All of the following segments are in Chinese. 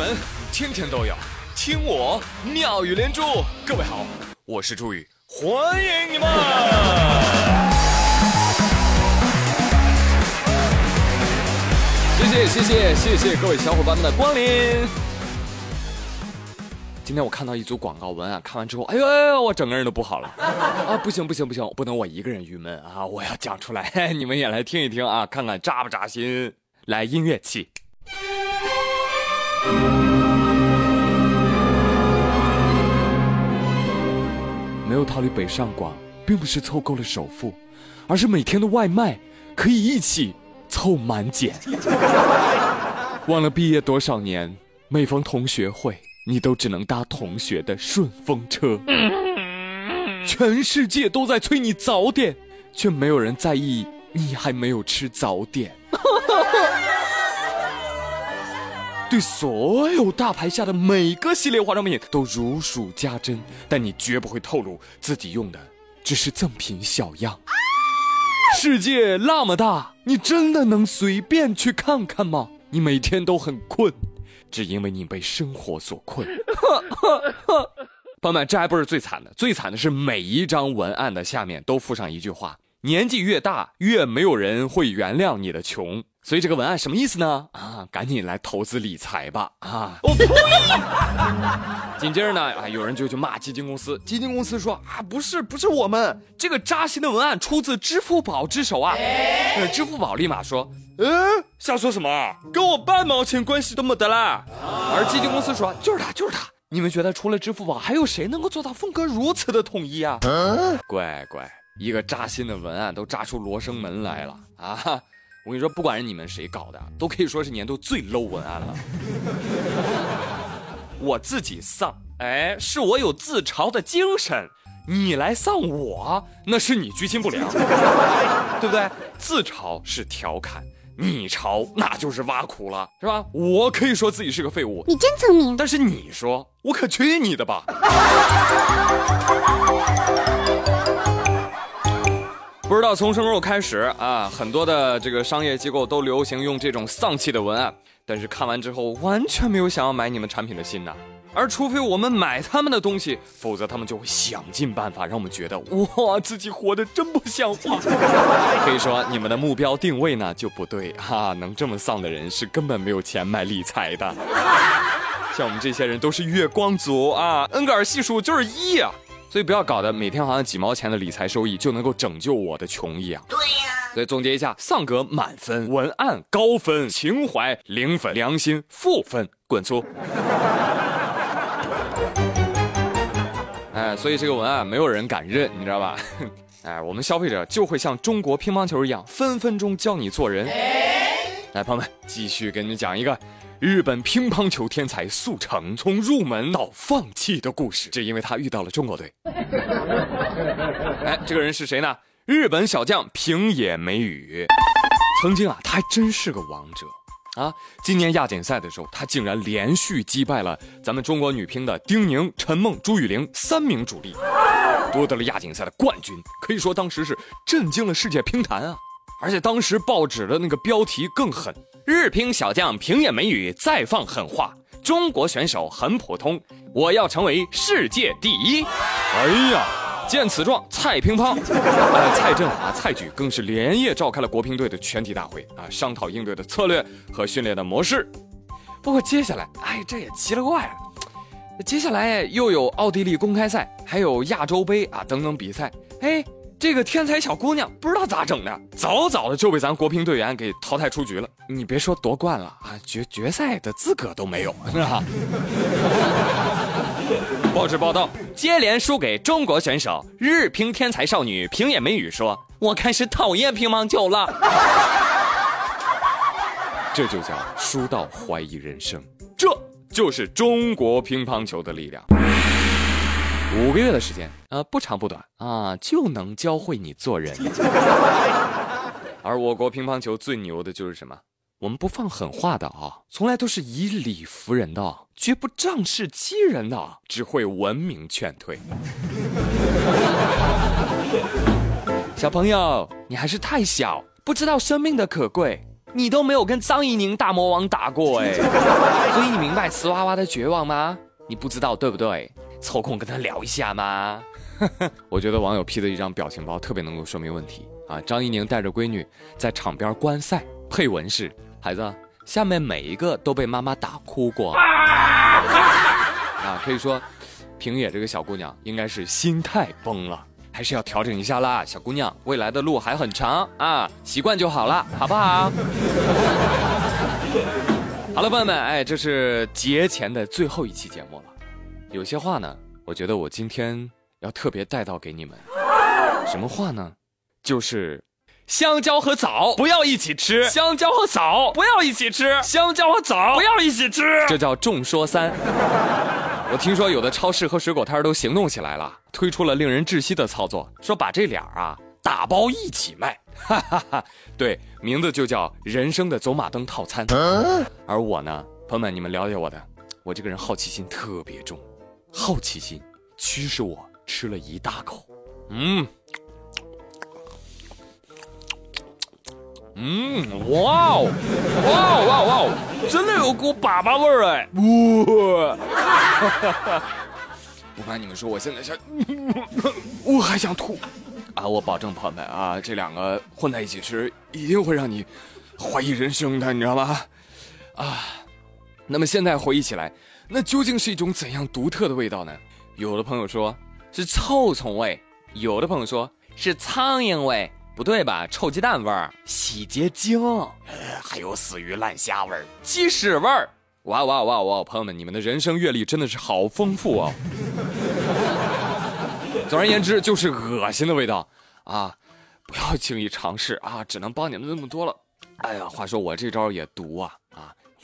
门，天天都有听我妙语连珠。各位好，我是朱宇，欢迎你们！谢谢谢谢谢谢各位小伙伴们的光临。今天我看到一组广告文案，看完之后，哎呦哎呦，我整个人都不好了啊！不行不行不行，不能我一个人郁闷啊！我要讲出来，你们也来听一听啊，看看扎不扎心。来，音乐起。没有逃离北上广，并不是凑够了首付，而是每天的外卖可以一起凑满减。忘了毕业多少年，每逢同学会。你都只能搭同学的顺风车，全世界都在催你早点，却没有人在意你还没有吃早点。对所有大牌下的每个系列化妆品都如数家珍，但你绝不会透露自己用的只是赠品小样。世界那么大，你真的能随便去看看吗？你每天都很困。只因为你被生活所困，朋友们，这还不是最惨的，最惨的是每一张文案的下面都附上一句话：年纪越大，越没有人会原谅你的穷。所以这个文案什么意思呢？啊，赶紧来投资理财吧！啊，我呸！紧接着呢，啊，有人就去骂基金公司，基金公司说啊，不是，不是我们这个扎心的文案出自支付宝之手啊。支付宝立马说。嗯，瞎说什么？跟我半毛钱关系都没得啦！而基金公司说，就是他，就是他。你们觉得除了支付宝，还有谁能够做到风格如此的统一啊？乖乖，一个扎心的文案都扎出罗生门来了啊！我跟你说，不管是你们谁搞的，都可以说是年度最 low 文案了。我自己丧，哎，是我有自嘲的精神。你来丧我，那是你居心不良，对不对？自嘲是调侃。你嘲那就是挖苦了，是吧？我可以说自己是个废物，你真聪明。但是你说，我可去你的吧！不知道从什么时候开始啊，很多的这个商业机构都流行用这种丧气的文案，但是看完之后完全没有想要买你们产品的心呐。而除非我们买他们的东西，否则他们就会想尽办法让我们觉得哇，自己活得真不像话。可以说你们的目标定位呢就不对哈，能这么丧的人是根本没有钱买理财的。像我们这些人都是月光族啊，恩格尔系数就是一啊，所以不要搞得每天好像几毛钱的理财收益就能够拯救我的穷一样。对呀，所以总结一下：丧格满分，文案高分，情怀零分，良心负分，滚粗。哎，所以这个文案没有人敢认，你知道吧？哎，我们消费者就会像中国乒乓球一样，分分钟教你做人。来，朋友们，继续给你们讲一个日本乒乓球天才速成从入门到放弃的故事，只因为他遇到了中国队。哎，这个人是谁呢？日本小将平野美宇。曾经啊，他还真是个王者。啊！今年亚锦赛的时候，他竟然连续击败了咱们中国女乒的丁宁、陈梦、朱雨玲三名主力，夺得了亚锦赛的冠军。可以说当时是震惊了世界乒坛啊！而且当时报纸的那个标题更狠：日乒小将平野美宇再放狠话，中国选手很普通，我要成为世界第一。哎呀！见此状，蔡乒乓、呃蔡振华、蔡举更是连夜召开了国乒队的全体大会啊，商讨应对的策略和训练的模式。不过接下来，哎，这也奇了怪了，接下来又有奥地利公开赛，还有亚洲杯啊等等比赛。哎，这个天才小姑娘不知道咋整的，早早的就被咱国乒队员给淘汰出局了。你别说夺冠了啊，决决赛的资格都没有，是吧？报纸报道，接连输给中国选手，日乒天才少女平野美宇说：“我开始讨厌乒乓球了。”这就叫输到怀疑人生，这就是中国乒乓球的力量。五个月的时间，呃，不长不短啊，就能教会你做人。而我国乒乓球最牛的就是什么？我们不放狠话的啊，从来都是以理服人的，绝不仗势欺人的，只会文明劝退。小朋友，你还是太小，不知道生命的可贵。你都没有跟张怡宁大魔王打过哎，所以你明白瓷娃娃的绝望吗？你不知道对不对？抽空跟他聊一下吗？我觉得网友 P 的一张表情包特别能够说明问题啊！张怡宁带着闺女在场边观赛，配文是：孩子，下面每一个都被妈妈打哭过 啊！可以说，平野这个小姑娘应该是心态崩了。还是要调整一下啦，小姑娘，未来的路还很长啊，习惯就好了，好不好？好了，朋友们，哎，这是节前的最后一期节目了，有些话呢，我觉得我今天要特别带到给你们，什么话呢？就是香蕉和枣不要一起吃，香蕉和枣不要一起吃，香蕉和枣不要一起吃，这叫众说三。我听说有的超市和水果摊都行动起来了，推出了令人窒息的操作，说把这俩啊打包一起卖，哈哈哈。对，名字就叫人生的走马灯套餐。而我呢，朋友们，你们了解我的，我这个人好奇心特别重，好奇心驱使我吃了一大口，嗯。嗯，哇哦，哇哦，哇哦，哇哦，真的有股粑粑味儿哎！哇，不瞒你们说，我现在想，我还想吐啊！我保证，朋友们啊，这两个混在一起吃，一定会让你怀疑人生的，你知道吗？啊，那么现在回忆起来，那究竟是一种怎样独特的味道呢？有的朋友说是臭虫味，有的朋友说是苍蝇味。不对吧？臭鸡蛋味儿、洗洁精，还有死鱼烂虾味儿、鸡屎味儿。哇哇哇哇！朋友们，你们的人生阅历真的是好丰富哦。总而言之，就是恶心的味道啊！不要轻易尝试啊！只能帮你们那么多了。哎呀，话说我这招也毒啊！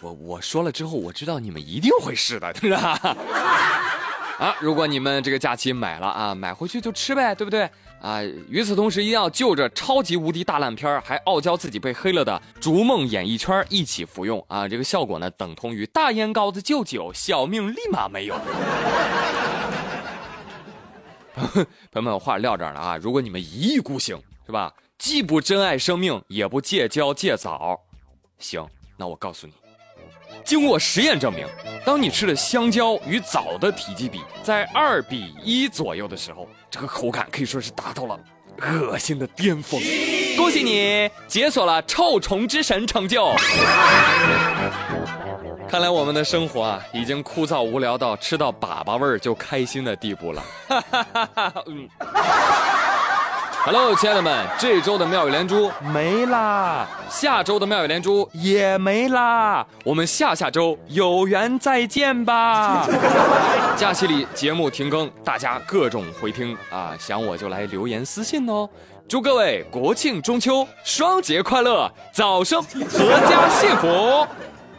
我我说了之后，我知道你们一定会试的，是吧？啊，如果你们这个假期买了啊，买回去就吃呗，对不对？啊！与此同时，一定要就着超级无敌大烂片还傲娇自己被黑了的《逐梦演艺圈》一起服用啊！这个效果呢，等同于大烟膏子就酒，小命立马没有。朋友们，话撂这儿了啊！如果你们一意孤行，是吧？既不珍爱生命，也不戒骄戒躁，行，那我告诉你。经过实验证明，当你吃的香蕉与枣的体积比在二比一左右的时候，这个口感可以说是达到了恶心的巅峰。恭喜你解锁了臭虫之神成就。看来我们的生活啊，已经枯燥无聊到吃到粑粑味儿就开心的地步了。嗯。Hello，亲爱的们，这周的妙语连珠没啦，下周的妙语连珠也没啦，我们下下周有缘再见吧。假期里节目停更，大家各种回听啊，想我就来留言私信哦。祝各位国庆中秋双节快乐，早生阖家幸福。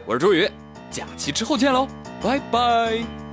我是朱宇，假期之后见喽，拜拜。